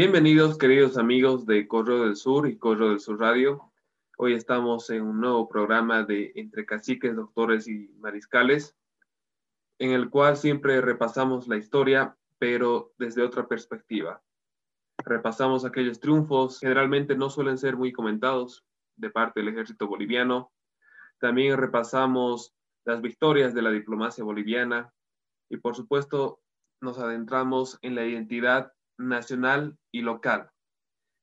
Bienvenidos, queridos amigos de Correo del Sur y Correo del Sur Radio. Hoy estamos en un nuevo programa de Entre Caciques, Doctores y Mariscales, en el cual siempre repasamos la historia, pero desde otra perspectiva. Repasamos aquellos triunfos, generalmente no suelen ser muy comentados de parte del ejército boliviano. También repasamos las victorias de la diplomacia boliviana y por supuesto nos adentramos en la identidad nacional y local.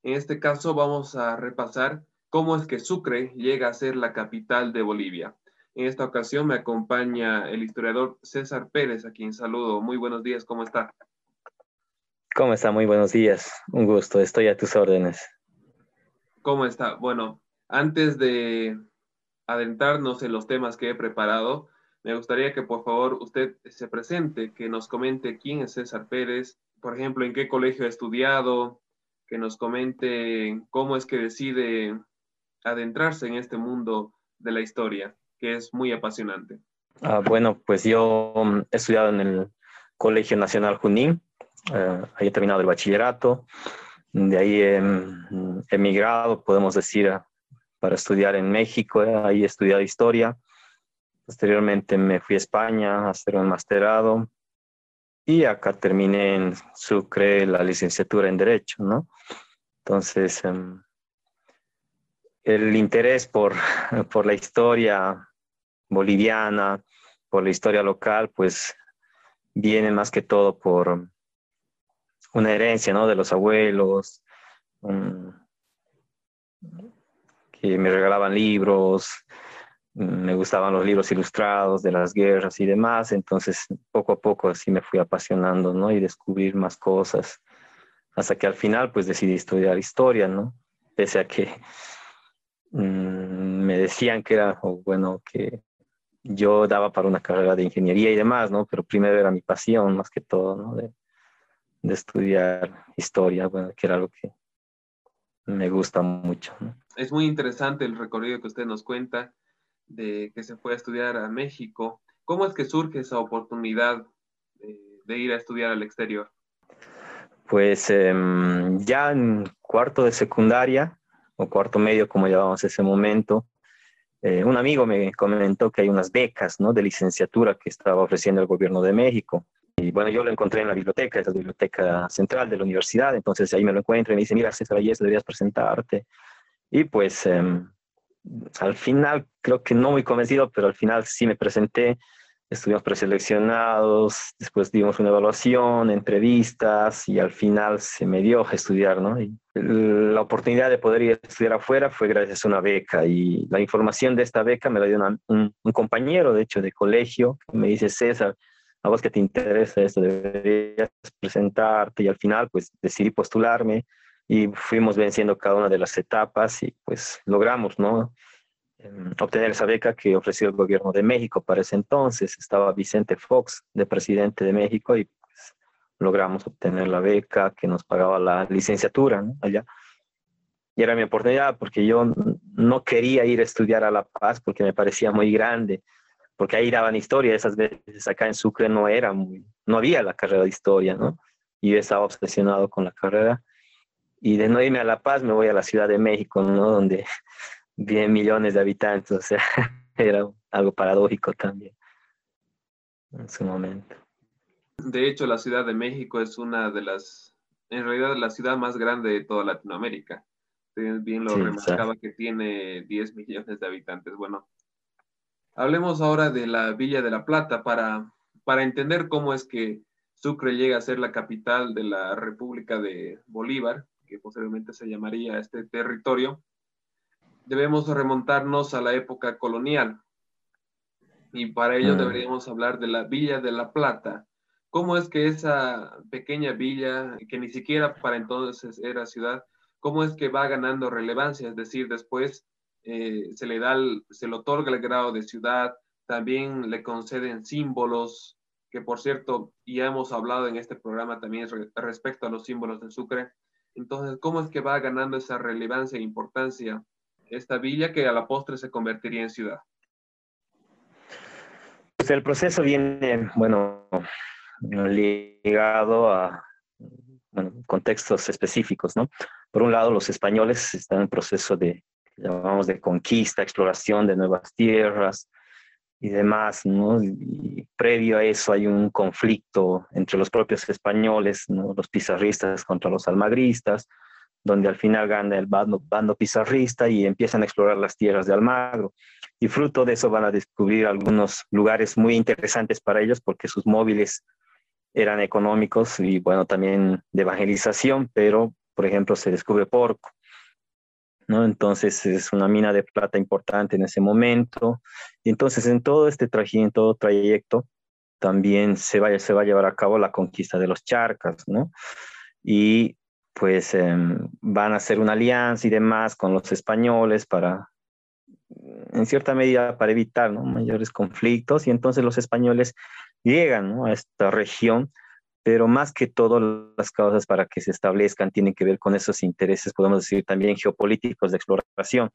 En este caso vamos a repasar cómo es que Sucre llega a ser la capital de Bolivia. En esta ocasión me acompaña el historiador César Pérez, a quien saludo. Muy buenos días, ¿cómo está? ¿Cómo está? Muy buenos días. Un gusto, estoy a tus órdenes. ¿Cómo está? Bueno, antes de adentrarnos en los temas que he preparado, me gustaría que por favor usted se presente, que nos comente quién es César Pérez, por ejemplo, en qué colegio ha estudiado, que nos comente cómo es que decide adentrarse en este mundo de la historia, que es muy apasionante. Ah, bueno, pues yo mm, he estudiado en el Colegio Nacional Junín, eh, ahí he terminado el bachillerato, de ahí he mm, emigrado, podemos decir, para estudiar en México, eh, ahí he estudiado historia, posteriormente me fui a España a hacer un masterado, y acá terminé en Sucre la licenciatura en Derecho, ¿no? Entonces, em, el interés por, por la historia boliviana, por la historia local, pues viene más que todo por una herencia, ¿no? De los abuelos, que me regalaban libros, me gustaban los libros ilustrados de las guerras y demás, entonces poco a poco así me fui apasionando, ¿no? Y descubrir más cosas, hasta que al final pues decidí estudiar historia, ¿no? Pese a que mm, me decían que era, bueno, que yo daba para una carrera de ingeniería y demás, ¿no? Pero primero era mi pasión más que todo, ¿no? De, estudiar historia, bueno, que era algo que me gusta mucho. Es muy interesante el recorrido que usted nos cuenta de que se fue a estudiar a México. ¿Cómo es que surge esa oportunidad de, ir a estudiar al exterior? Pues em, ya en cuarto de secundaria, o cuarto medio, como llamábamos ese momento, eh, un amigo me comentó que hay unas becas ¿no? de licenciatura que estaba ofreciendo el gobierno de México. Y bueno, yo lo encontré en la biblioteca, es la biblioteca central de la universidad, entonces ahí me lo encuentro y me dice, mira, César Ayes, deberías presentarte. Y pues em, al final, creo que no muy convencido, pero al final sí me presenté, estuvimos preseleccionados, después dimos una evaluación, entrevistas y al final se me dio estudiar, ¿no? Y la oportunidad de poder ir a estudiar afuera fue gracias a una beca y la información de esta beca me la dio un, un, compañero, de hecho, de colegio, que me dice, César, a vos que te interesa esto, deberías presentarte y al final pues decidí postularme y fuimos venciendo cada una de las etapas y pues logramos, ¿no? Em, obtener esa beca que ofreció el gobierno de México para ese entonces. Estaba Vicente Fox de presidente de México y pues, logramos obtener la beca que nos pagaba la licenciatura ¿no? allá. Y era mi oportunidad porque yo no quería ir a estudiar a La Paz porque me parecía muy grande, porque ahí daban historia, esas veces acá en Sucre no era muy, no había la carrera de historia, ¿no? Y yo estaba obsesionado con la carrera y de no irme a La Paz me voy a la Ciudad de México, ¿no? Donde viven millones de habitantes, o sea, era algo paradójico también en su momento. De hecho, la Ciudad de México es una de las, en realidad, la ciudad más grande de toda Latinoamérica. Bien lo remarcaba que tiene 10 millones de habitantes. Bueno, hablemos ahora de la Villa de la Plata para, para entender cómo es que Sucre llega a ser la capital de la República de Bolívar que posteriormente se llamaría este territorio, debemos remontarnos a la época colonial. Y para ello mm. deberíamos hablar de la Villa de la Plata. ¿Cómo es que esa pequeña villa, que ni siquiera para entonces era ciudad, cómo es que va ganando relevancia? Es decir, después eh, se le da, se le otorga el grado de ciudad, también le conceden símbolos, que por cierto, ya hemos hablado en este programa también respecto a los símbolos de Sucre, entonces, ¿cómo es que va ganando esa relevancia e importancia esta villa que a la postre se convertiría en ciudad? Pues el proceso viene, bueno, ligado a contextos específicos, ¿no? Por un lado, los españoles están en proceso de, llamamos de conquista, exploración de nuevas tierras y demás, ¿no? Y previo a eso hay un conflicto entre los propios españoles, ¿no? Los pizarristas contra los almagristas, donde al final gana el bando, bando pizarrista y empiezan a explorar las tierras de Almagro. Y fruto de eso van a descubrir algunos lugares muy interesantes para ellos porque sus móviles eran económicos y bueno, también de evangelización, pero por ejemplo se descubre Porco, ¿no? Entonces es una mina de plata importante en ese momento. Y entonces en todo este trajín, todo trayecto, también se va, se va a llevar a cabo la conquista de los charcas, ¿no? Y pues em, van a hacer una alianza y demás con los españoles para, en cierta medida, para evitar mayores conflictos. Y entonces los españoles llegan a esta región, pero más que todo las causas para que se establezcan tienen que ver con esos intereses, podemos decir también geopolíticos de exploración,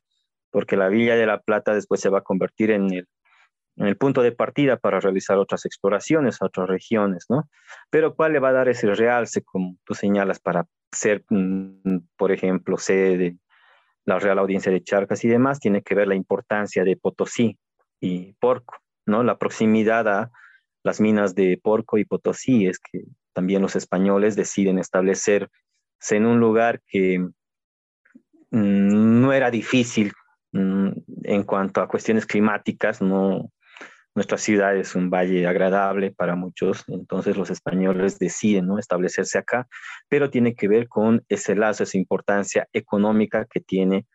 porque la Villa de la Plata después se va a convertir en el en el punto de partida para realizar otras exploraciones a otras regiones, ¿no? Pero ¿cuál le va a dar ese realce, como tú señalas, para ser, mm, por ejemplo, sede de la Real Audiencia de Charcas y demás? Tiene que ver la importancia de Potosí y Porco, ¿no? La proximidad a las minas de Porco y Potosí es que también los españoles deciden establecerse en un lugar que mm, no era difícil mm, en cuanto a cuestiones climáticas, nuestra ciudad es un valle agradable para muchos, entonces los españoles deciden ¿no? establecerse acá, pero tiene que ver con ese lazo, esa importancia económica que tiene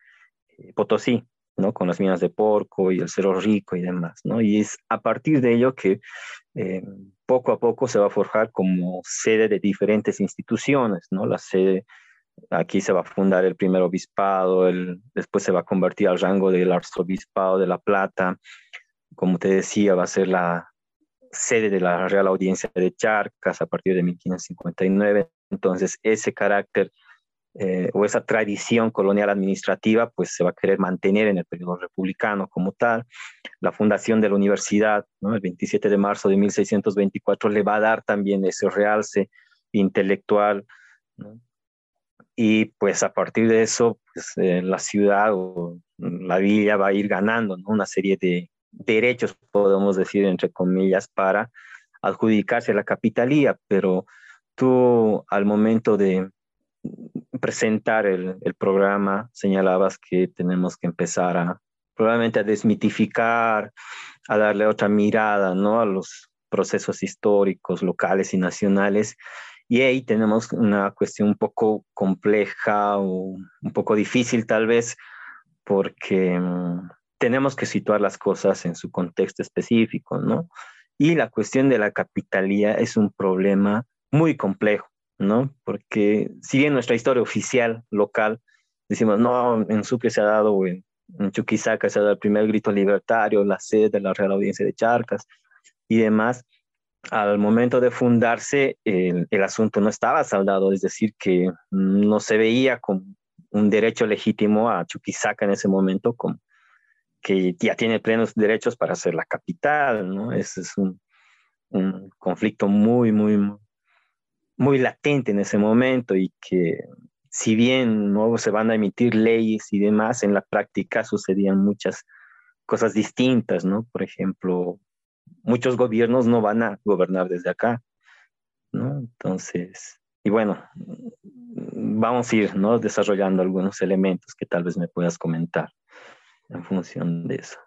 eh, Potosí, ¿no? con las minas de Porco y el Cerro Rico y demás. ¿no? Y es a partir de ello que eh, poco a poco se va a forjar como sede de diferentes instituciones, ¿no? La sede, aquí se va a fundar el primer obispado, el, después se va a convertir al rango del arzobispado de La Plata, como te decía, va a ser la sede de la Real Audiencia de Charcas a partir de 1559. Entonces, ese carácter eh, o esa tradición colonial administrativa, pues se va a querer mantener en el periodo republicano como tal. La fundación de la universidad, ¿no? el 27 de marzo de 1624, le va a dar también ese realce intelectual. Y pues a partir de eso, pues, eh, la ciudad o la villa va a ir ganando una serie de derechos, podemos decir, entre comillas, para adjudicarse a la capitalía, pero tú al momento de presentar el, programa señalabas que tenemos que empezar a probablemente a desmitificar, a darle otra mirada ¿no? a los procesos históricos locales y nacionales. Y ahí tenemos una cuestión un poco compleja o un poco difícil tal vez, porque mm, tenemos que situar las cosas en su contexto específico, ¿no? Y la cuestión de la capitalía es un problema muy complejo, ¿no? Porque si bien nuestra historia oficial local, decimos, no, en Sucre se ha dado, o en, Chuquisaca se ha dado el primer grito libertario, la sede de la Real Audiencia de Charcas y demás, al momento de fundarse el, asunto no estaba saldado, es decir, que no se veía como un derecho legítimo a Chuquisaca en ese momento como que ya tiene plenos derechos para ser la capital, ¿no? Ese es un, un conflicto muy, muy latente en ese momento y que si bien no se van a emitir leyes y demás, en la práctica sucedían muchas cosas distintas, ¿no? Por ejemplo, muchos gobiernos no van a gobernar desde acá, ¿no? Entonces, y bueno, vamos a ir, ¿no? Desarrollando algunos elementos que tal vez me puedas comentar en función de eso.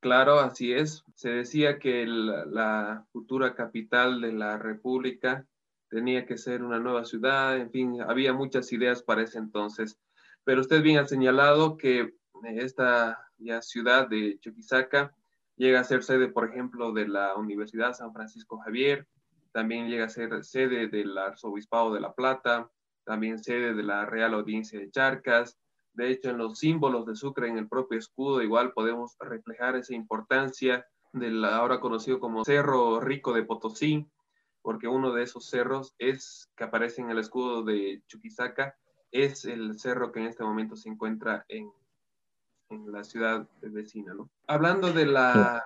Claro, así es. Se decía que la futura capital de la República tenía que ser una nueva ciudad, en fin, había muchas ideas para ese entonces. Pero usted bien ha señalado que esta ya ciudad de Chuquisaca llega a ser sede, por ejemplo, de la Universidad San Francisco Javier, también llega a ser sede del Arzobispado de La Plata, también sede de la Real Audiencia de Charcas, de hecho, en los símbolos de Sucre, en el propio escudo, igual podemos reflejar esa importancia del ahora conocido como Cerro Rico de Potosí, porque uno de esos cerros es que aparece en el escudo de Chuquisaca, es el cerro que en este momento se encuentra en, en la ciudad vecina. ¿no? Hablando de la,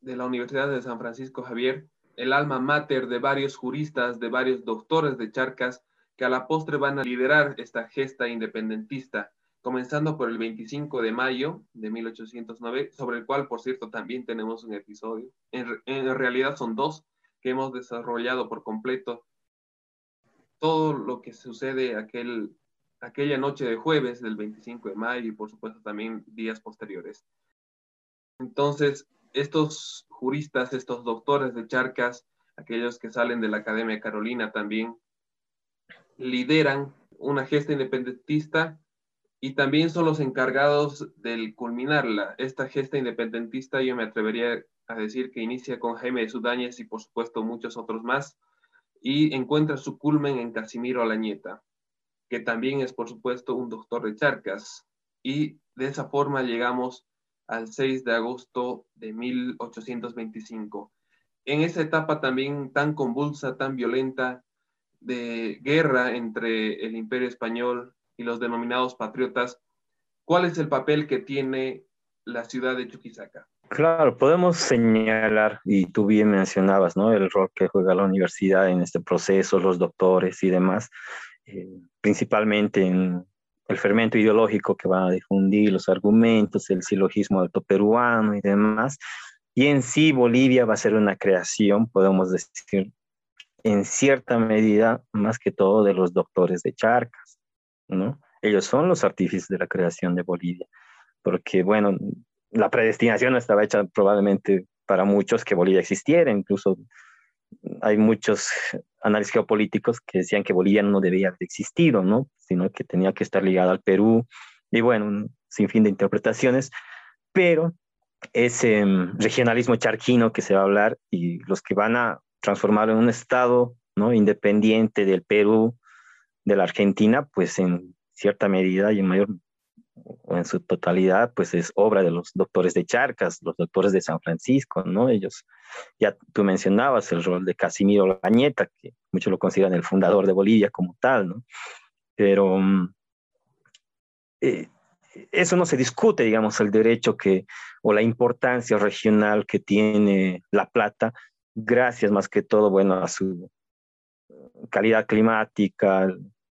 de la Universidad de San Francisco Javier, el alma mater de varios juristas, de varios doctores de Charcas, que a la postre van a liderar esta gesta independentista, comenzando por el 25 de mayo de 1809, sobre el cual, por cierto, también tenemos un episodio. En, en realidad son dos que hemos desarrollado por completo todo lo que sucede aquel, aquella noche de jueves del 25 de mayo y por supuesto también días posteriores. Entonces, estos juristas, estos doctores de Charcas, aquellos que salen de la Academia Carolina también, lideran una gesta independentista y también son los encargados del culminarla. Esta gesta independentista yo me atrevería a decir que inicia con Jaime de Sudáñez y por supuesto muchos otros más y encuentra su culmen en Casimiro Alañeta, que también es por supuesto un doctor de Charcas y de esa forma llegamos al 6 de agosto de 1825. En esa etapa también tan convulsa, tan violenta, de guerra entre el imperio español y los denominados patriotas, ¿cuál es el papel que tiene la ciudad de Chuquisaca? Claro, podemos señalar, y tú bien mencionabas, ¿no? El rol que juega la universidad en este proceso, los doctores y demás, eh, principalmente en el fermento ideológico que va a difundir los argumentos, el silogismo alto peruano y demás. Y en sí Bolivia va a ser una creación, podemos decir, en cierta medida, más que todo de los doctores de Charcas, ¿no? Ellos son los artífices de la creación de Bolivia, porque, bueno, la predestinación estaba hecha probablemente para muchos que Bolivia existiera, incluso hay muchos análisis geopolíticos que decían que Bolivia no debía haber existido, ¿no? Sino que tenía que estar ligada al Perú, y bueno, un sinfín de interpretaciones, pero ese mm, regionalismo charquino que se va a hablar y los que van a transformarlo en un estado, ¿no? Independiente del Perú, de la Argentina, pues en cierta medida y en mayor en su totalidad, pues es obra de los doctores de Charcas, los doctores de San Francisco, ¿no? Ellos, ya tú mencionabas el rol de Casimiro Lañeta, que muchos lo consideran el fundador de Bolivia como tal, ¿no? Pero mm, eh, eso no se discute, digamos, el derecho que, o la importancia regional que tiene La Plata, gracias más que todo, bueno, a su calidad climática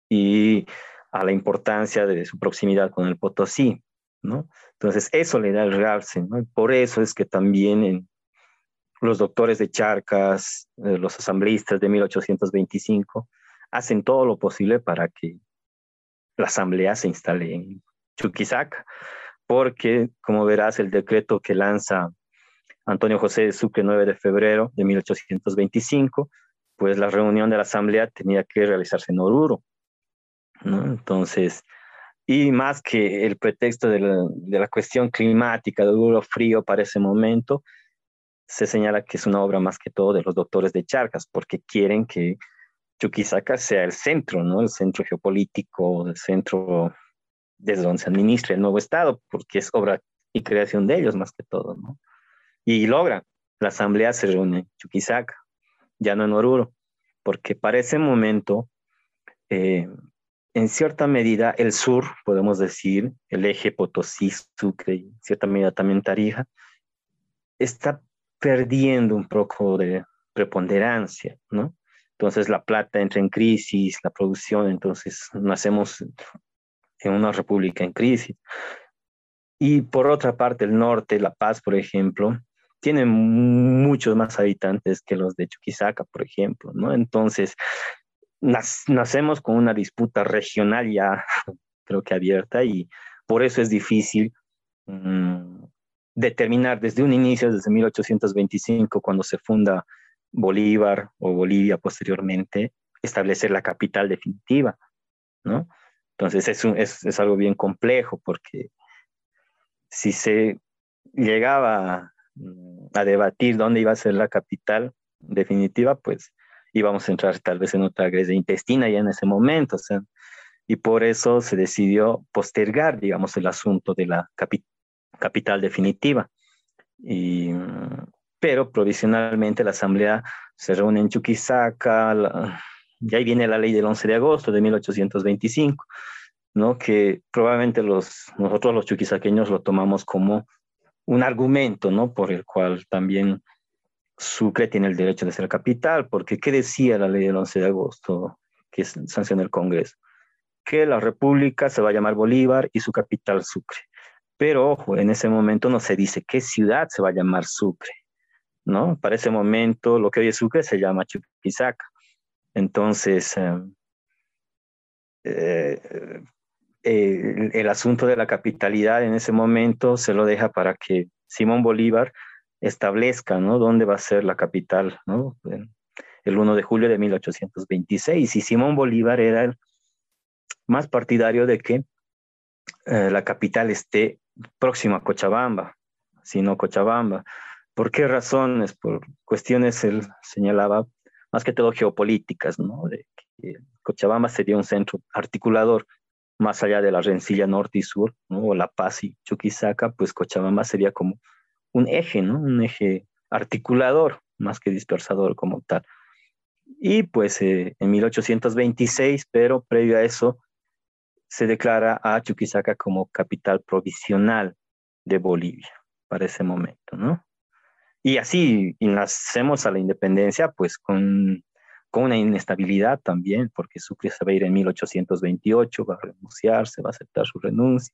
y a la importancia de su proximidad con el Potosí, ¿no? Entonces, eso le da el realce, ¿no? por eso es que también los doctores de Charcas, eh, los asambleístas de 1825, hacen todo lo posible para que la asamblea se instale en Chuquisaca, porque, como verás, el decreto que lanza Antonio José de Sucre 9 de febrero de 1825, pues la reunión de la asamblea tenía que realizarse en Oruro, entonces, y más que el pretexto de la, cuestión climática, de duro frío para ese momento, se señala que es una obra más que todo de los doctores de Charcas, porque quieren que Chuquisaca sea el centro, ¿no? El centro geopolítico, el centro desde donde se administra el nuevo Estado, porque es obra y creación de ellos más que todo, ¿no? Y logran, la asamblea se reúne en Chuquisaca, ya no en Oruro, porque para ese momento eh, en cierta medida el sur, podemos decir, el eje Potosí, Sucre, en cierta medida también Tarija, está perdiendo un poco de preponderancia, ¿no? Entonces la plata entra en crisis, la producción, entonces nacemos en una república en crisis. Y por otra parte, el norte, La Paz, por ejemplo, tiene muchos más habitantes que los de Chuquisaca, por ejemplo, ¿no? Entonces, nacemos con una disputa regional ya creo que abierta y por eso es difícil mm, determinar desde un inicio, desde 1825, cuando se funda Bolívar o Bolivia posteriormente, establecer la capital definitiva, ¿no? Entonces es, es, es algo bien complejo porque si se llegaba mm, a debatir dónde iba a ser la capital definitiva, pues íbamos a entrar tal vez en otra crisis intestina ya en ese momento, o sea, y por eso se decidió postergar, digamos, el asunto de la capital definitiva. Y, pero provisionalmente la Asamblea se reúne en Chuquisaca, y ahí viene la ley del 11 de agosto de 1825, ¿no? que probablemente los, nosotros los chuquisaqueños lo tomamos como un argumento, ¿no? por el cual también Sucre tiene el derecho de ser capital, porque ¿qué decía la ley del 11 de agosto? que sanciona el Congreso, que la república se va a llamar Bolívar y su capital Sucre. Pero ojo, en ese momento no se dice qué ciudad se va a llamar Sucre, ¿no? Para ese momento lo que hoy es Sucre se llama Chuquisaca. Entonces, em, eh, el, asunto de la capitalidad en ese momento se lo deja para que Simón Bolívar establezca, ¿no? Dónde va a ser la capital, ¿no? El 1 de julio de 1826. Y Simón Bolívar era el más partidario de que eh, la capital esté próxima a Cochabamba, sino Cochabamba. ¿Por qué razones? Por cuestiones, él señalaba, más que todo geopolíticas, ¿no? De que Cochabamba sería un centro articulador más allá de la rencilla norte y sur, ¿no? o La Paz y Chuquisaca, pues Cochabamba sería como un eje, ¿no? Un eje articulador más que dispersador como tal. Y pues eh, en 1826, pero previo a eso, se declara a Chuquisaca como capital provisional de Bolivia para ese momento, ¿no? Y así nacemos a la independencia, pues con con una inestabilidad también, porque Sucre se va a ir en 1828, va a renunciar, se va a aceptar su renuncia.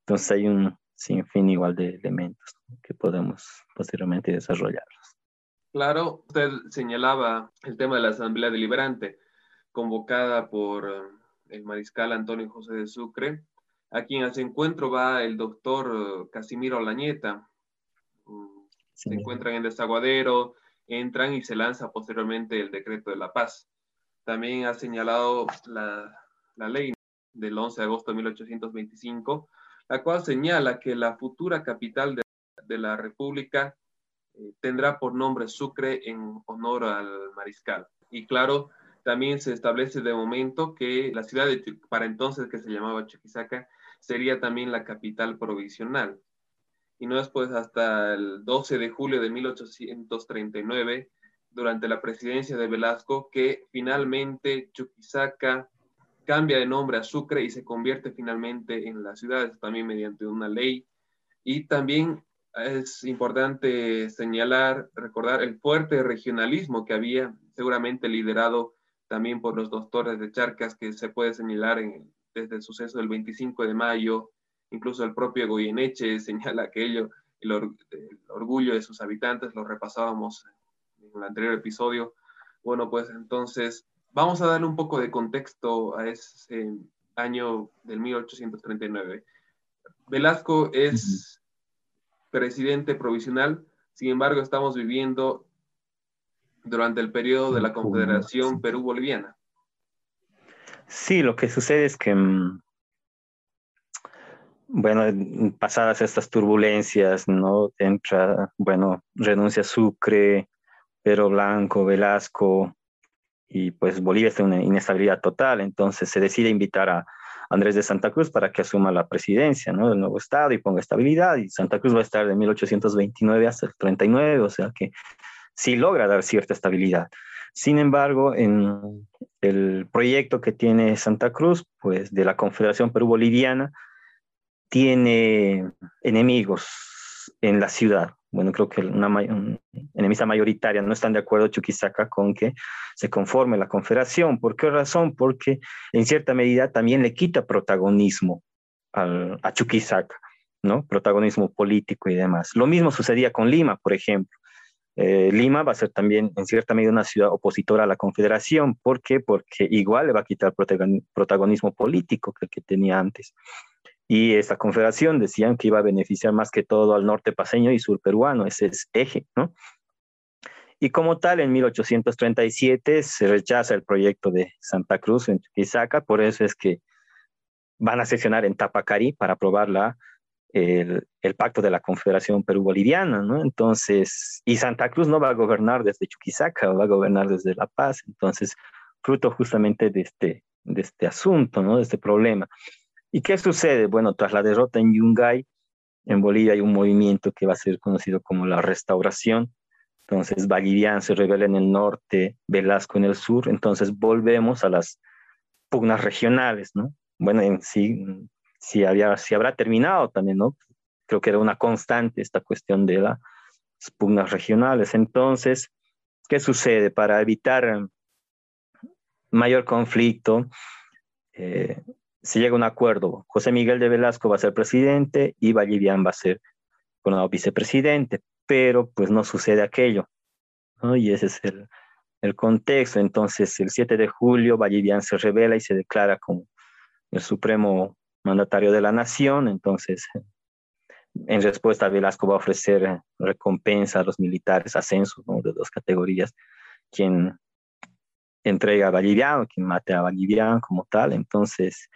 Entonces hay un sinfín igual de elementos que podemos posteriormente desarrollarlos. Claro, usted señalaba el tema de la Asamblea Deliberante, convocada por eh, el mariscal Antonio José de Sucre, a quien a encuentro va el doctor Casimiro Lañeta. Mm, se encuentran en Desaguadero, entran y se lanza posteriormente el decreto de la paz. También ha señalado la, ley del 11 de agosto de 1825, la cual señala que la futura capital de, la República eh, tendrá por nombre Sucre en honor al mariscal. Y claro, también se establece de momento que la ciudad de para entonces que se llamaba Chuquisaca sería también la capital provisional y no después hasta el 12 de julio de 1839, durante la presidencia de Velasco, que finalmente Chuquisaca cambia de nombre a Sucre y se convierte finalmente en la ciudad, también mediante una ley. Y también es importante señalar, recordar el fuerte regionalismo que había, seguramente liderado también por los doctores de Charcas, que se puede señalar desde el suceso del 25 de mayo Incluso el propio Goyeneche señala aquello, el, el orgullo de sus habitantes, lo repasábamos en el anterior episodio. Bueno, pues entonces vamos a darle un poco de contexto a ese año del 1839. Velasco es presidente provisional, sin embargo estamos viviendo durante el periodo de la Confederación Perú-Boliviana. Sí, lo que sucede es que mm, bueno, pasadas estas turbulencias, ¿no? Entra, bueno, renuncia Sucre, Pedro Blanco, Velasco, y pues Bolivia está en una inestabilidad total, entonces se decide invitar a Andrés de Santa Cruz para que asuma la presidencia, ¿no? Del nuevo Estado y ponga estabilidad, y Santa Cruz va a estar de 1829 hasta el 39, o sea que sí logra dar cierta estabilidad. Sin embargo, en el proyecto que tiene Santa Cruz, pues de la Confederación Perú-Boliviana, tiene enemigos en la ciudad. Bueno, creo que una, enemista mayoritaria no están de acuerdo Chuquisaca con que se conforme la confederación. ¿Por qué razón? Porque en cierta medida también le quita protagonismo a Chuquisaca, ¿no? Protagonismo político y demás. Lo mismo sucedía con Lima, por ejemplo. Eh, Lima va a ser también en cierta medida una ciudad opositora a la confederación. ¿Por qué? Porque igual le va a quitar protagonismo político que tenía antes. Y esta confederación decían que iba a beneficiar más que todo al norte paseño y sur peruano, ese es eje, ¿no? Y como tal, en 1837 se rechaza el proyecto de Santa Cruz en Chuquisaca, por eso es que van a sesionar en Tapacari para aprobar la, el, pacto de la Confederación Perú-Boliviana, ¿no? Entonces, y Santa Cruz no va a gobernar desde Chuquisaca, va a gobernar desde La Paz, entonces, fruto justamente de este, de este asunto, ¿no? De este problema. ¿Y qué sucede? Bueno, tras la derrota en Yungay, en Bolivia hay un movimiento que va a ser conocido como la restauración. Entonces, Vallivian se revela en el norte, Velasco en el sur. Entonces, volvemos a las pugnas regionales, ¿no? Bueno, en sí, si, había, si habrá terminado también, ¿no? Creo que era una constante esta cuestión de las pugnas regionales. Entonces, ¿qué sucede? Para evitar mayor conflicto, eh, se llega a un acuerdo. José Miguel de Velasco va a ser presidente y Vallivian va a ser bueno, vicepresidente, pero pues no sucede aquello. Y ese es el, contexto. Entonces, el 7 de julio, Vallivian se revela y se declara como el supremo mandatario de la nación. Entonces, en respuesta, Velasco va a ofrecer recompensa a los militares, ascensos de dos categorías, quien entrega a Vallivian, quien mate a Vallivian como tal. Entonces,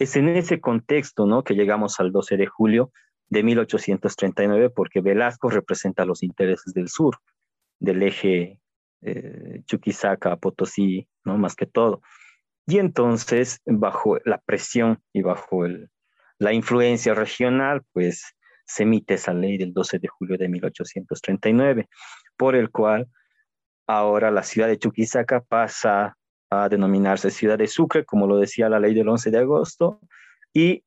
es en ese contexto ¿no? que llegamos al 12 de julio de 1839, porque Velasco representa los intereses del sur, del eje eh, Chuquisaca, Potosí, ¿no? más que todo. Y entonces, bajo la presión y bajo la influencia regional, pues se emite esa ley del 12 de julio de 1839, por el cual ahora la ciudad de Chuquisaca pasa a denominarse ciudad de Sucre, como lo decía la ley del 11 de agosto, y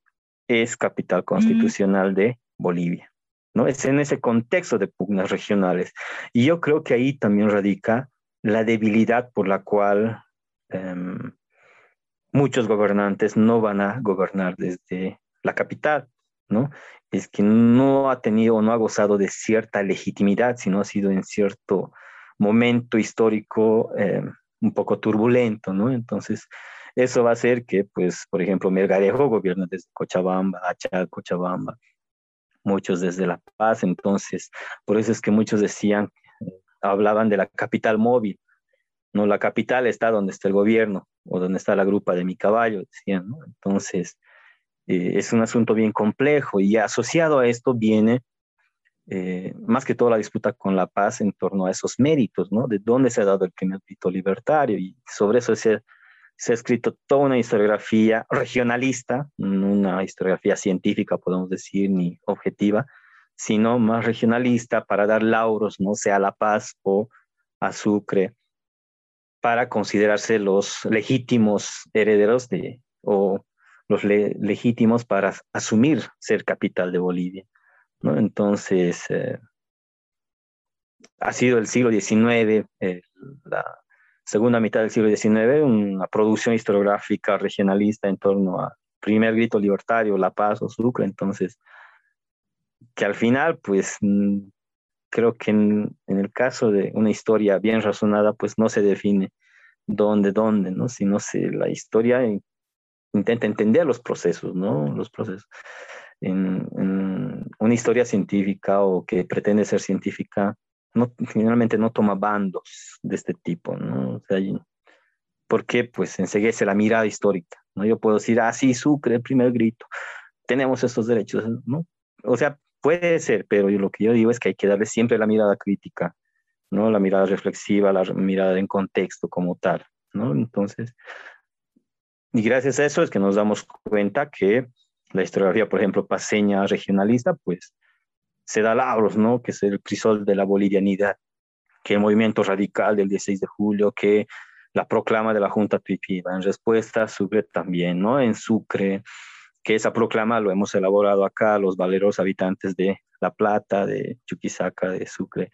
es capital constitucional de Bolivia. ¿no? Es en ese contexto de pugnas regionales. Y yo creo que ahí también radica la debilidad por la cual em, muchos gobernantes no van a gobernar desde la capital, ¿no? Es que no ha tenido o no ha gozado de cierta legitimidad, sino ha sido en cierto momento histórico em, un poco turbulento, ¿no? Entonces, eso va a hacer que, pues, por ejemplo, Melgarejo gobierna desde Cochabamba, Achal, Cochabamba, muchos desde La Paz, entonces, por eso es que muchos decían, hablaban de la capital móvil, no, la capital está donde está el gobierno o donde está la grupa de mi caballo, decían, ¿no? Entonces, eh, es un asunto bien complejo y asociado a esto viene eh, más que todo la disputa con La Paz en torno a esos méritos, ¿no? De dónde se ha dado el primer grito libertario y sobre eso se, se ha escrito toda una historiografía regionalista, una historiografía científica, podemos decir, ni objetiva, sino más regionalista para dar lauros, no sea a La Paz o a Sucre, para considerarse los legítimos herederos de, o los legítimos para asumir ser capital de Bolivia. Entonces, eh, ha sido el siglo XIX, eh, la segunda mitad del siglo XIX, una producción historiográfica regionalista en torno a primer grito libertario, La Paz o Sucre, entonces, que al final, pues, mm, creo que en, el caso de una historia bien razonada, pues no se define dónde, dónde, ¿no? Sino se, la historia intenta entender los procesos, ¿no? Los procesos en, una historia científica o que pretende ser científica, no, generalmente no toma bandos de este tipo, ¿no? O sea, ¿Por qué? Pues enseguece la mirada histórica, ¿no? Yo puedo decir, ah, sí, Sucre, el primer grito, tenemos estos derechos, ¿no? O sea, puede ser, pero yo, lo que yo digo es que hay que darle siempre la mirada crítica, ¿no? La mirada reflexiva, la mirada en contexto como tal, ¿no? Entonces, y gracias a eso es que nos damos cuenta que la historiografía, por ejemplo, paseña regionalista, pues se da labros, ¿no? Que es el crisol de la bolivianidad, que el movimiento radical del 16 de julio, que la proclama de la Junta Tuipiba. En respuesta, Sucre también, ¿no? En Sucre, que esa proclama lo hemos elaborado acá, los valeros habitantes de La Plata, de Chuquisaca, de Sucre.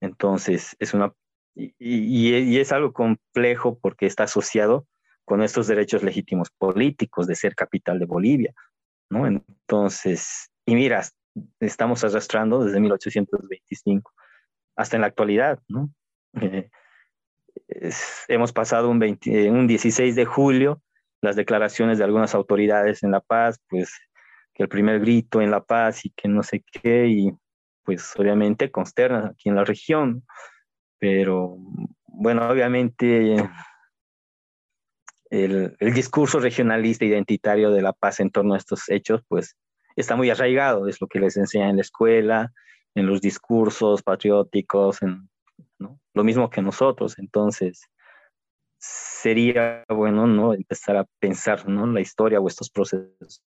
Entonces, es una... Y, y es algo complejo porque está asociado con estos derechos legítimos políticos de ser capital de Bolivia. ¿No? Entonces, y mira, estamos arrastrando desde 1825 hasta en la actualidad, ¿no? Eh, hemos pasado un, un 16 de julio, las declaraciones de algunas autoridades en La Paz, pues que el primer grito en La Paz y que no sé qué, y pues obviamente consterna aquí en la región, pero bueno, obviamente el, discurso regionalista identitario de la paz en torno a estos hechos, pues está muy arraigado, es lo que les enseñan en la escuela, en los discursos patrióticos, en, lo mismo que nosotros. Entonces, sería bueno ¿no? empezar a pensar ¿no? la historia o estos procesos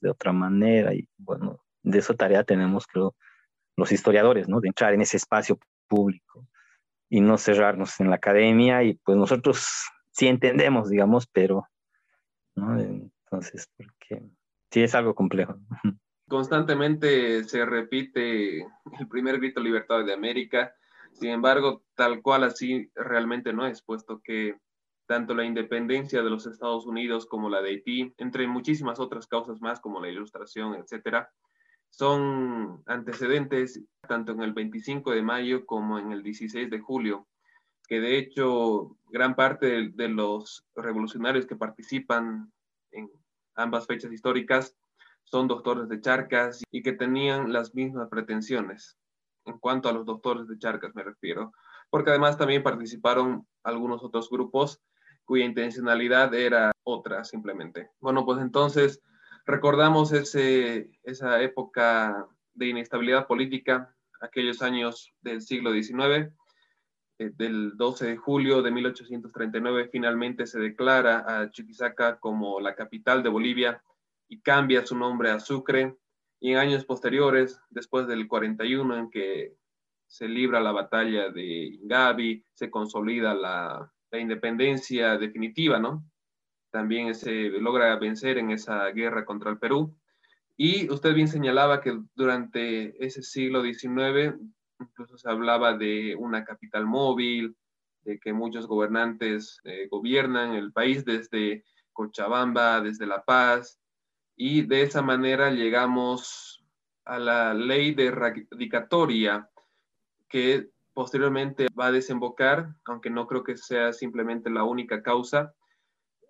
de otra manera y bueno, de esa tarea tenemos creo los historiadores, ¿no? de entrar en ese espacio público y no cerrarnos en la academia y pues nosotros sí entendemos, digamos, pero, ¿no? Entonces, porque sí es algo complejo. Constantemente se repite el primer grito libertad de América, sin embargo, tal cual así realmente no es, puesto que tanto la independencia de los Estados Unidos como la de Haití, entre muchísimas otras causas más como la ilustración, etcétera, son antecedentes tanto en el 25 de mayo como en el 16 de julio, que de hecho gran parte de, los revolucionarios que participan en ambas fechas históricas son doctores de Charcas y que tenían las mismas pretensiones. En cuanto a los doctores de Charcas me refiero, porque además también participaron algunos otros grupos cuya intencionalidad era otra simplemente. Bueno, pues entonces recordamos ese, esa época de inestabilidad política, aquellos años del siglo XIX. Eh, del 12 de julio de 1839 finalmente se declara a Chuquisaca como la capital de Bolivia y cambia su nombre a Sucre. Y en años posteriores, después del 41 en que se libra la batalla de Ingavi, se consolida la, la independencia definitiva, ¿no? También se logra vencer en esa guerra contra el Perú. Y usted bien señalaba que durante ese siglo XIX incluso se hablaba de una capital móvil, de que muchos gobernantes eh, gobiernan el país desde Cochabamba, desde La Paz, y de esa manera llegamos a la ley de radicatoria que posteriormente va a desembocar, aunque no creo que sea simplemente la única causa,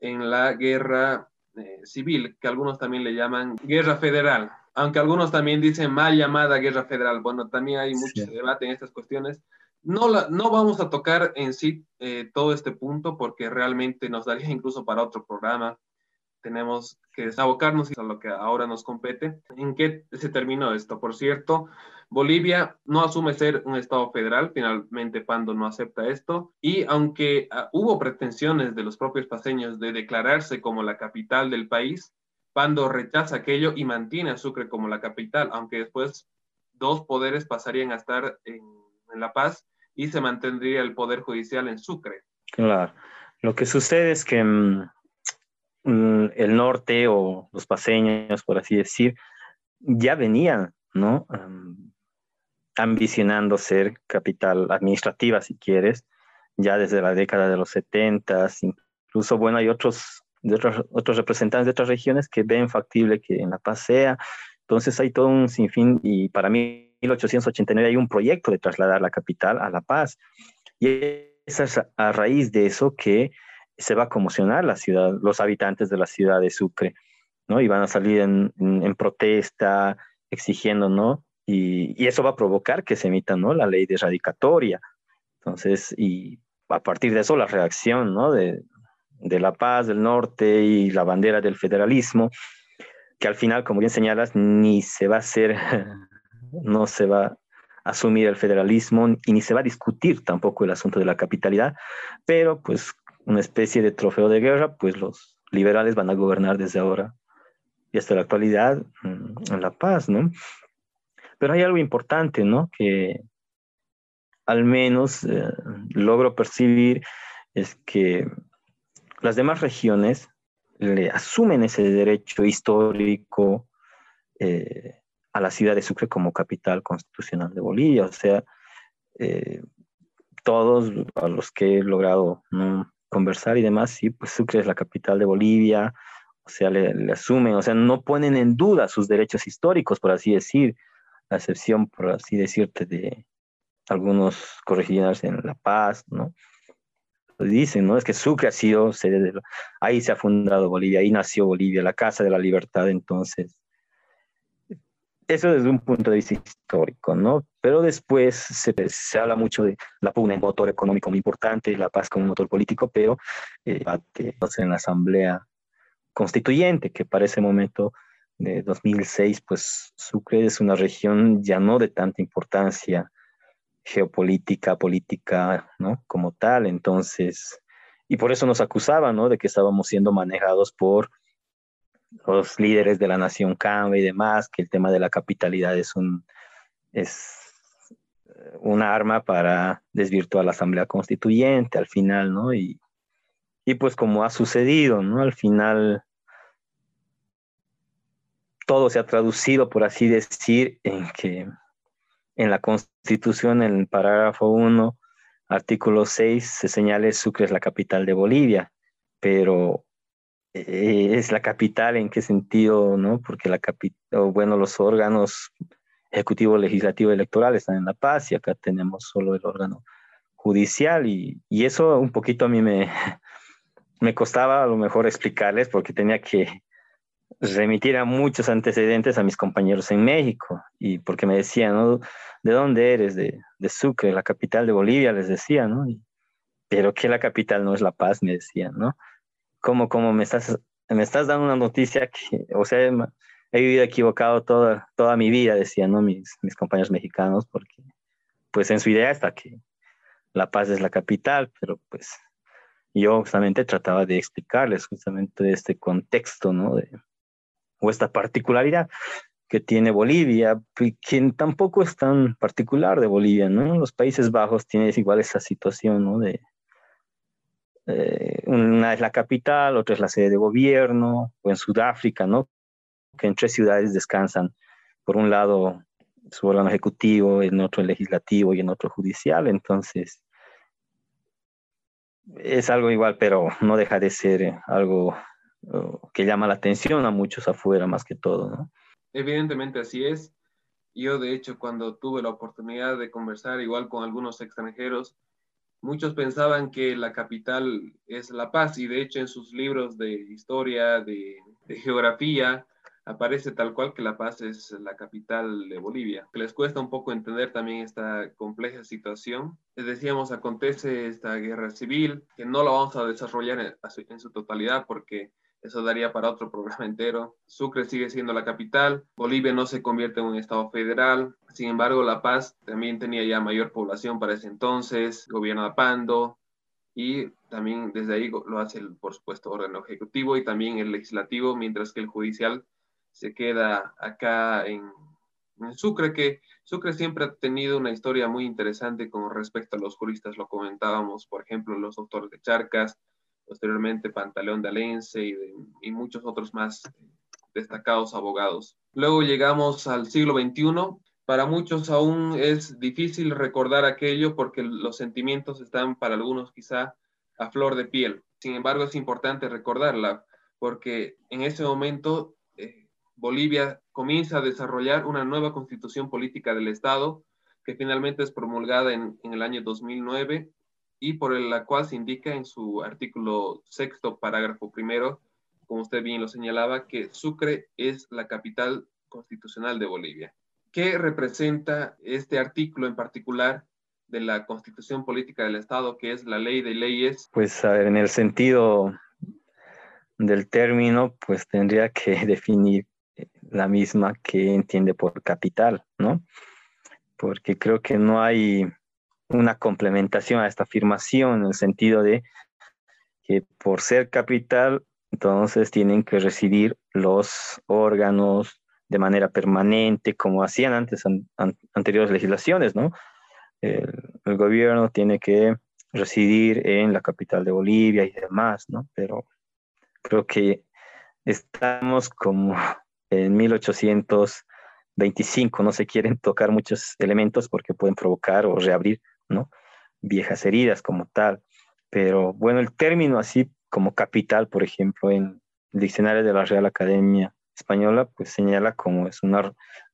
en la guerra eh, civil, que algunos también le llaman guerra federal, aunque algunos también dicen mal llamada guerra federal. Bueno, también hay mucho debate en estas cuestiones. No, la, no vamos a tocar en sí eh, todo este punto porque realmente nos daría incluso para otro programa tenemos que abocarnos a lo que ahora nos compete. ¿En qué se terminó esto? Por cierto, Bolivia no asume ser un Estado federal, finalmente Pando no acepta esto, y aunque ah, hubo pretensiones de los propios paseños de declararse como la capital del país, Pando rechaza aquello y mantiene a Sucre como la capital, aunque después dos poderes pasarían a estar en, La Paz y se mantendría el poder judicial en Sucre. Claro. Lo que sucede es que mm, Mm, el norte o los paseños, por así decir, ya venían, ¿no? ambicionando ser capital administrativa, si quieres, ya desde la década de los 70, incluso, bueno, hay otros, de otros, otros representantes de otras regiones que ven factible que en La Paz sea. Entonces hay todo un sinfín y para mí 1889 hay un proyecto de trasladar la capital a La Paz. Y es a raíz de eso que se va a conmocionar la ciudad, los habitantes de la ciudad de Sucre, ¿no? Y van a salir en, protesta, exigiendo, ¿no? Y, eso va a provocar que se emita, ¿no? La ley de erradicatoria. Entonces, y a partir de eso la reacción, ¿no? De, de la paz del norte y la bandera del federalismo, que al final, como bien señalas, ni se va a hacer, no se va a asumir el federalismo y ni se va a discutir tampoco el asunto de la capitalidad, pero pues una especie de trofeo de guerra, pues los liberales van a gobernar desde ahora y hasta la actualidad mm, en la paz, ¿no? Pero hay algo importante, ¿no? Que al menos eh, logro percibir es que las demás regiones le asumen ese derecho histórico eh, a la ciudad de Sucre como capital constitucional de Bolivia. O sea, eh, todos a los que he logrado conversar y demás, sí, pues Sucre es la capital de Bolivia, o sea, le, asumen, o sea, no ponen en duda sus derechos históricos, por así decir, la excepción, por así decirte, de algunos corregidores en La Paz, ¿no? Dicen, ¿no? Es que Sucre ha sido sede de... Ahí se ha fundado Bolivia, ahí nació Bolivia, la Casa de la Libertad, entonces eso desde un punto de vista histórico, ¿no? Pero después se, se habla mucho de la pugna en motor económico muy importante, la paz como un motor político, pero eh, en la Asamblea Constituyente, que para ese momento de 2006, pues Sucre es una región ya no de tanta importancia geopolítica, política, ¿no? Como tal, entonces, y por eso nos acusaban, ¿no? De que estábamos siendo manejados por los líderes de la nación Camba y demás, que el tema de la capitalidad es un es eh, una arma para desvirtuar la Asamblea Constituyente al final, ¿no? Y, y pues como ha sucedido, ¿no? Al final todo se ha traducido, por así decir, en que en la Constitución, en el parágrafo 1, artículo 6 se señala Sucre es la capital de Bolivia, pero eh, es la capital en qué sentido, ¿no? Porque la capital, bueno, los órganos ejecutivo, legislativo, electoral están en La Paz y acá tenemos solo el órgano judicial y, y eso un poquito a mí me, me costaba a lo mejor explicarles porque tenía que remitir a muchos antecedentes a mis compañeros en México y porque me decían, ¿no? ¿De dónde eres? De, de Sucre, la capital de Bolivia, les decía, ¿no? pero que la capital no es La Paz, me decían, ¿no? ¿Cómo, cómo me, estás, me estás dando una noticia que, o sea, he vivido equivocado toda, toda mi vida, decían, ¿no? Mis, mis compañeros mexicanos, porque pues en su idea está que La Paz es la capital, pero pues yo justamente trataba de explicarles justamente este contexto, ¿no? De, o esta particularidad que tiene Bolivia, que tampoco es tan particular de Bolivia, ¿no? Los Países Bajos tienen igual esa situación, ¿no? De, eh, una es la capital, otra es la sede de gobierno, o en Sudáfrica, ¿no? Que en tres ciudades descansan, por un lado su órgano ejecutivo, en otro el legislativo y en otro judicial, entonces es algo igual, pero no deja de ser algo que llama la atención a muchos afuera más que todo, ¿no? Evidentemente así es. Yo, de hecho, cuando tuve la oportunidad de conversar igual con algunos extranjeros, muchos pensaban que la capital es La Paz y de hecho en sus libros de historia, de, de geografía, aparece tal cual que La Paz es la capital de Bolivia. Les cuesta un poco entender también esta compleja situación. Les decíamos, acontece esta guerra civil, que no la vamos a desarrollar en, su totalidad porque eso daría para otro programa entero. Sucre sigue siendo la capital, Bolivia no se convierte en un estado federal, sin embargo La Paz también tenía ya mayor población para ese entonces, gobierno Pando, y también desde ahí lo hace, el, por supuesto, órgano ejecutivo y también el legislativo, mientras que el judicial se queda acá en, Sucre, que Sucre siempre ha tenido una historia muy interesante con respecto a los juristas, lo comentábamos, por ejemplo, los doctores de Charcas, posteriormente Pantaleón de Alense y, y muchos otros más destacados abogados. Luego llegamos al siglo XXI. Para muchos aún es difícil recordar aquello porque los sentimientos están para algunos quizá a flor de piel. Sin embargo, es importante recordarla porque en ese momento Bolivia comienza a desarrollar una nueva constitución política del Estado que finalmente es promulgada en, el año 2009 y por la cual se indica en su artículo sexto, parágrafo primero, como usted bien lo señalaba, que Sucre es la capital constitucional de Bolivia. ¿Qué representa este artículo en particular de la constitución política del Estado, que es la ley de leyes? Pues a ver, en el sentido del término, pues tendría que definir la misma que entiende por capital, ¿no? Porque creo que no hay una complementación a esta afirmación en el sentido de que por ser capital, entonces tienen que residir los órganos de manera permanente, como hacían antes anteriores legislaciones, ¿no? El, el, gobierno tiene que residir en la capital de Bolivia y demás, ¿no? Pero creo que estamos como en 1825 no se quieren tocar muchos elementos porque pueden provocar o reabrir, ¿no? Viejas heridas como tal. Pero bueno, el término así como capital, por ejemplo, en el diccionario de la Real Academia Española, pues señala como es una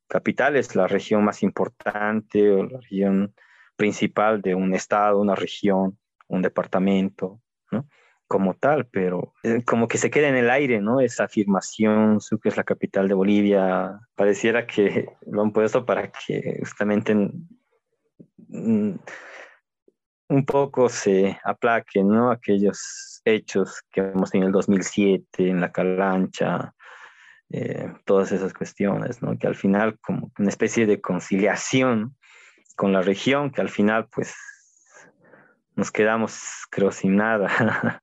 capital, es la región más importante o la región principal de un estado, una región, un departamento, ¿no? como tal, pero eh, como que se queda en el aire, ¿no? Esa afirmación, Sucre es la capital de Bolivia, pareciera que lo han puesto para que justamente un poco se aplaquen, ¿no? Aquellos hechos que vemos en el 2007, en la Calancha, eh, todas esas cuestiones, ¿no? Que al final como una especie de conciliación con la región, que al final pues nos quedamos, creo, sin nada.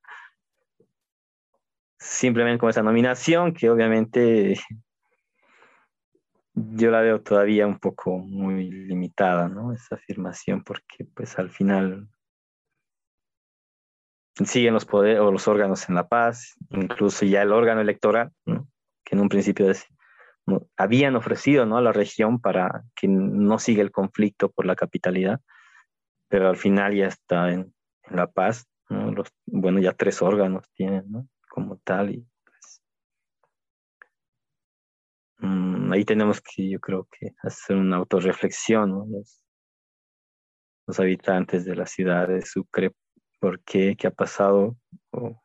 simplemente con esa nominación, que obviamente yo la veo todavía un poco muy limitada, ¿no? Esa afirmación, porque pues al final siguen los poderes o los órganos en la paz, incluso ya el órgano electoral, que en un principio habían ofrecido ¿no? a la región para que no siga el conflicto por la capitalidad, pero al final ya está en, La Paz, ¿no? Los, bueno, ya tres órganos tienen, ¿no? Como tal, y pues, mm, ahí tenemos que, yo creo que hacer una autorreflexión, ¿no? Los, los habitantes de la ciudad de Sucre, ¿por qué? ¿Qué ha pasado? O,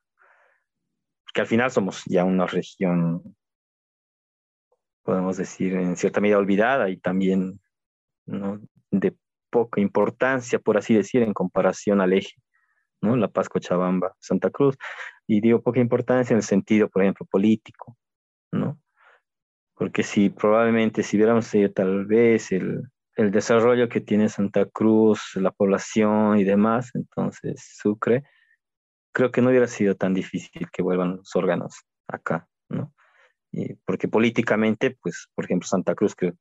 porque al final somos ya una región, podemos decir, en cierta medida olvidada y también ¿no? de poca importancia, por así decir, en comparación al eje, ¿no? La Paz, Cochabamba, Santa Cruz. Y digo poca importancia en el sentido, por ejemplo, político, ¿no? Porque si probablemente si hubiéramos tenido tal vez el, el desarrollo que tiene Santa Cruz, la población y demás, entonces Sucre, creo que no hubiera sido tan difícil que vuelvan los órganos acá, ¿no? Y porque políticamente, pues, por ejemplo, Santa Cruz que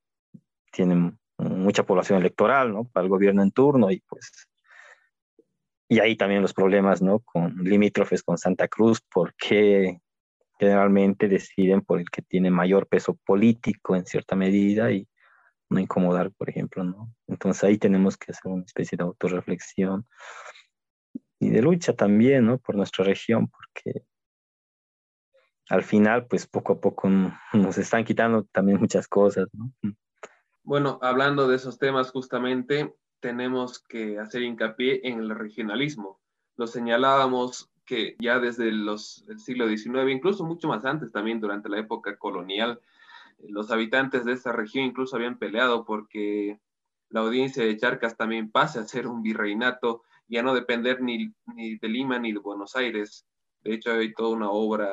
tiene mucha población electoral, ¿no? Para el gobierno en turno y pues y ahí también los problemas, ¿no? Con limítrofes con Santa Cruz, porque generalmente deciden por el que tiene mayor peso político en cierta medida y no incomodar, por ejemplo, ¿no? Entonces ahí tenemos que hacer una especie de autorreflexión y de lucha también, ¿no? Por nuestra región, porque al final, pues poco a poco nos están quitando también muchas cosas, ¿no? Bueno, hablando de esos temas justamente, tenemos que hacer hincapié en el regionalismo. Lo señalábamos que ya desde los, el siglo XIX, incluso mucho más antes también durante la época colonial, los habitantes de esta región incluso habían peleado porque la audiencia de Charcas también pase a ser un virreinato y a no depender ni, ni de Lima ni de Buenos Aires. De hecho, hay toda una obra,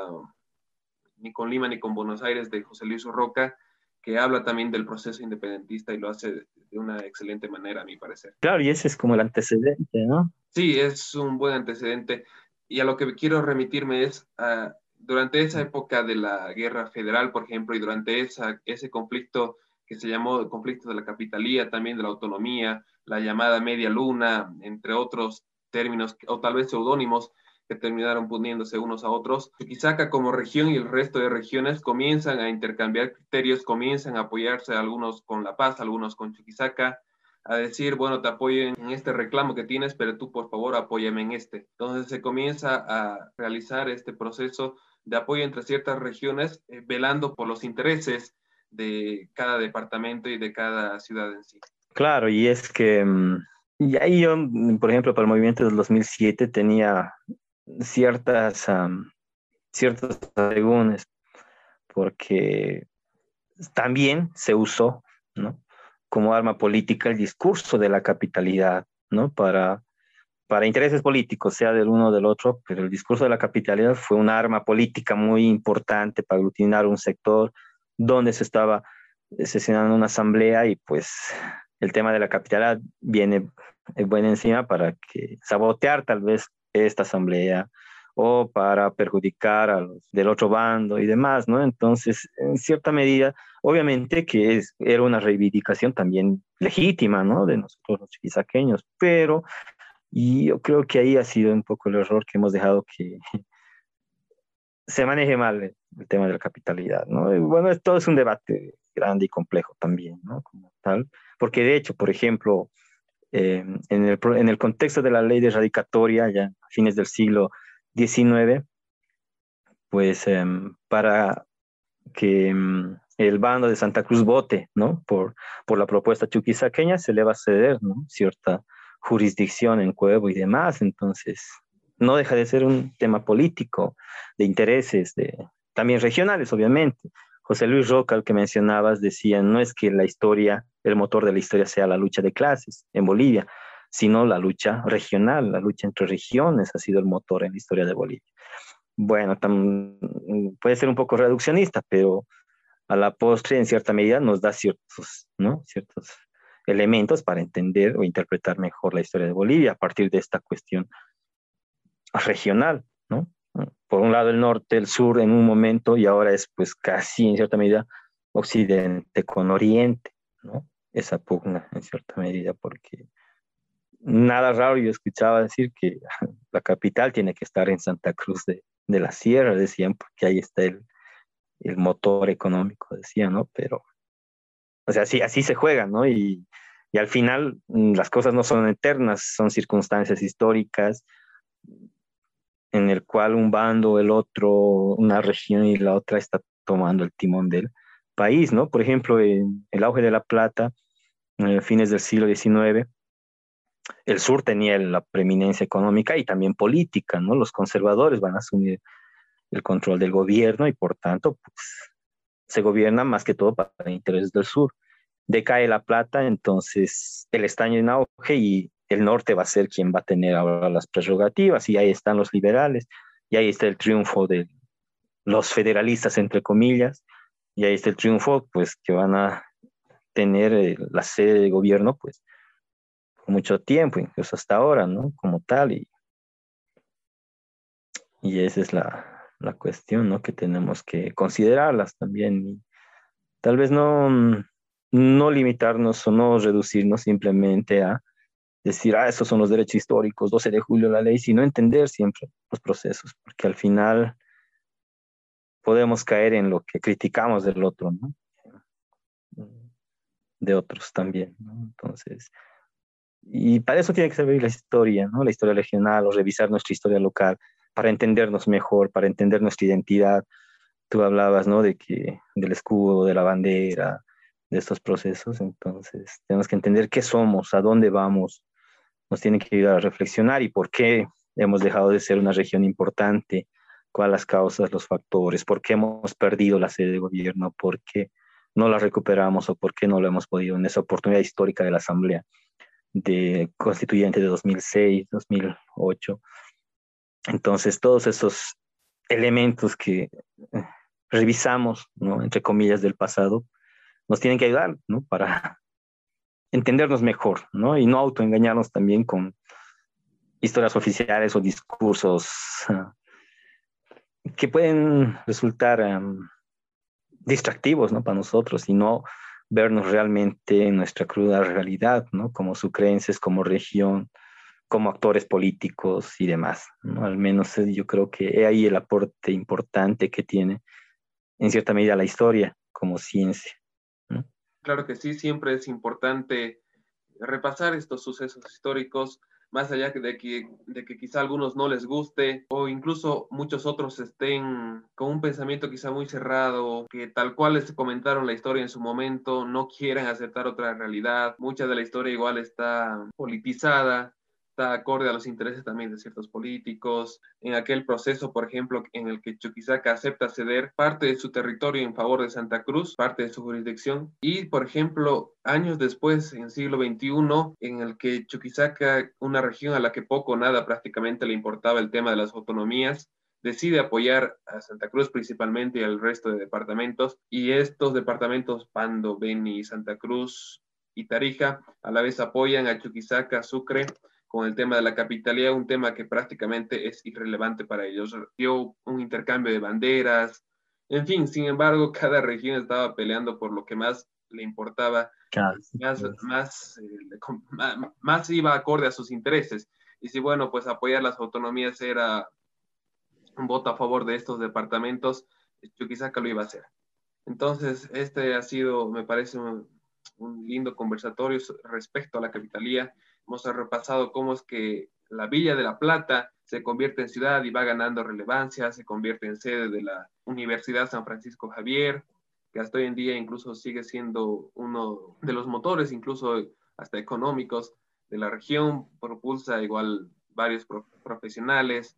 ni con Lima ni con Buenos Aires, de José Luis Roca, que habla también del proceso independentista y lo hace de una excelente manera, a mi parecer. Claro, y ese es como el antecedente, ¿no? Sí, es un buen antecedente. Y a lo que quiero remitirme es, a, durante esa época de la guerra federal, por ejemplo, y durante esa, ese conflicto que se llamó conflicto de la capitalía, también de la autonomía, la llamada media luna, entre otros términos, o tal vez seudónimos, que terminaron poniéndose unos a otros. Chuquisaca como región y el resto de regiones comienzan a intercambiar criterios, comienzan a apoyarse algunos con La Paz, algunos con Chuquisaca, a decir, bueno, te apoyo en este reclamo que tienes, pero tú por favor apóyame en este. Entonces se comienza a realizar este proceso de apoyo entre ciertas regiones, eh, velando por los intereses de cada departamento y de cada ciudad en sí. Claro, y es que, mm, y ahí yo, por ejemplo, para el movimiento del 2007 tenía ciertas, ciertos asegúnes, porque también se usó, ¿no? Como arma política el discurso de la capitalidad, ¿no? Para, para intereses políticos, sea del uno o del otro, pero el discurso de la capitalidad fue una arma política muy importante para aglutinar un sector donde se estaba sesionando una asamblea y pues el tema de la capitalidad viene buena encima para que sabotear tal vez esta asamblea o para perjudicar a los del otro bando y demás, ¿no? Entonces, en cierta medida, obviamente que es, era una reivindicación también legítima, ¿no? De nosotros los chiquisaqueños, pero y yo creo que ahí ha sido un poco el error que hemos dejado que se maneje mal el, tema de la capitalidad, ¿no? bueno, todo es un debate grande y complejo también, ¿no? Como tal, porque de hecho, por ejemplo, eh, en, el, en, el, contexto de la ley de erradicatoria, ya a fines del siglo Pues em, para que em, el bando de Santa Cruz vote ¿no? por, por la propuesta chuquisaqueña, se le va a ceder cierta jurisdicción en Cuevo y demás. Entonces, no deja de ser un tema político, de intereses, de, también regionales, obviamente. José Luis Roca, el que mencionabas, decía, no es que la historia, el motor de la historia sea la lucha de clases en Bolivia, sino la lucha regional, la lucha entre regiones ha sido el motor en la historia de Bolivia. Bueno, puede ser un poco reduccionista, pero a la postre, en cierta medida, nos da ciertos, ¿no? ciertos elementos para entender o interpretar mejor la historia de Bolivia a partir de esta cuestión regional, ¿no? por un lado el norte, el sur en un momento y ahora es pues casi en cierta medida occidente con oriente, ¿no? Esa pugna en cierta medida porque nada raro yo escuchaba decir que la capital tiene que estar en Santa Cruz de, de la Sierra, decían, porque ahí está el, el motor económico, decían, ¿no? Pero, o sea, así, así se juega, ¿no? Y Y al final mm, las cosas no son eternas, son circunstancias históricas en el cual un bando, el otro, una región y la otra está tomando el timón del país, ¿no? Por ejemplo, en el auge de la plata, en fines del siglo XIX, el sur tenía la preeminencia económica y también política, ¿no? Los conservadores van a asumir el control del gobierno y por tanto, pues, se gobierna más que todo para intereses del sur. Decae la plata, entonces el estaño en auge y el norte va a ser quien va a tener ahora las prerrogativas y ahí están los liberales y ahí está el triunfo de los federalistas, entre comillas, y ahí está el triunfo, pues que van a tener eh, la sede de gobierno, pues, mucho tiempo, incluso hasta ahora, ¿no? Como tal, y, y esa es la, la cuestión, ¿no? Que tenemos que considerarlas también. Y tal vez no, no limitarnos o no reducirnos simplemente a decir, ah, esos son los derechos históricos, 12 de julio la ley, sino entender siempre los procesos, porque al final podemos caer en lo que criticamos del otro, ¿no? De otros también, ¿no? Entonces, y para eso tiene que saber la historia, ¿no? La historia regional o revisar nuestra historia local para entendernos mejor, para entender nuestra identidad. Tú hablabas, ¿no? De que del escudo, de la bandera, de estos procesos. Entonces, tenemos que entender qué somos, a dónde vamos. Nos tiene que ayudar a reflexionar y por qué hemos dejado de ser una región importante, cuáles las causas, los factores, por qué hemos perdido la sede de gobierno, por qué no la recuperamos o por qué no lo hemos podido en esa oportunidad histórica de la Asamblea de Constituyente de 2006, 2008. Entonces, todos esos elementos que eh, revisamos, ¿no? entre comillas, del pasado, nos tienen que ayudar ¿no? para entendernos mejor ¿no? y no autoengañarnos también con historias oficiales o discursos ah, que pueden resultar distractivos ¿no? para nosotros y no vernos realmente en nuestra cruda realidad, ¿no? como sucrenses, como región, como actores políticos y demás. ¿no? Al menos eh, yo creo que es ahí el aporte importante que tiene en cierta medida la historia como ciencia. Claro que sí, siempre es importante repasar estos sucesos históricos, más allá de que, de que quizá a algunos no les guste o incluso muchos otros estén con un pensamiento quizá muy cerrado, que tal cual les comentaron la historia en su momento, no quieran aceptar otra realidad. Mucha de la historia igual está politizada está acorde a los intereses también de ciertos políticos. En aquel proceso, por ejemplo, en el que Chuquisaca acepta ceder parte de su territorio en favor de Santa Cruz, parte de su jurisdicción. Y, por ejemplo, años después, en siglo XXI, en el que Chuquisaca, una región a la que poco o nada prácticamente le importaba el tema de las autonomías, decide apoyar a Santa Cruz principalmente y al resto de departamentos. Y estos departamentos, Pando, Beni, Santa Cruz y Tarija, a la vez apoyan a Chuquisaca, Sucre, con el tema de la capitalidad, un tema que prácticamente es irrelevante para ellos. Dio un intercambio de banderas, en fin, sin embargo, cada región estaba peleando por lo que más le importaba, más, más, eh, más, iba acorde a sus intereses. Y si, bueno, pues apoyar las autonomías era un voto a favor de estos departamentos, yo quizá que lo iba a hacer. Entonces, este ha sido, me parece, un, un lindo conversatorio respecto a la capitalía Hemos repasado cómo es que la Villa de la Plata se convierte en ciudad y va ganando relevancia, se convierte en sede de la Universidad San Francisco Javier, que hasta hoy en día incluso sigue siendo uno de los motores, incluso hasta económicos de la región, propulsa igual varios profesionales,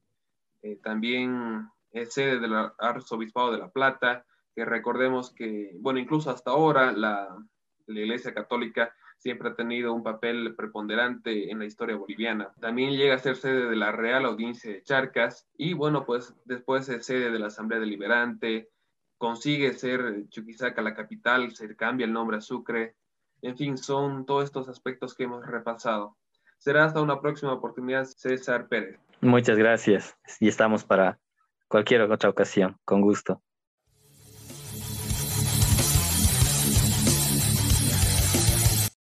eh, también es sede del Arzobispado de La Plata, que recordemos que, bueno, incluso hasta ahora la, la Iglesia Católica siempre ha tenido un papel preponderante en la historia boliviana. También llega a ser sede de la Real Audiencia de Charcas y bueno, pues después es sede de la Asamblea Deliberante, consigue ser Chuquisaca la capital, se cambia el nombre a Sucre, en fin, son todos estos aspectos que hemos repasado. Será hasta una próxima oportunidad, César Pérez. Muchas gracias y estamos para cualquier otra ocasión, con gusto.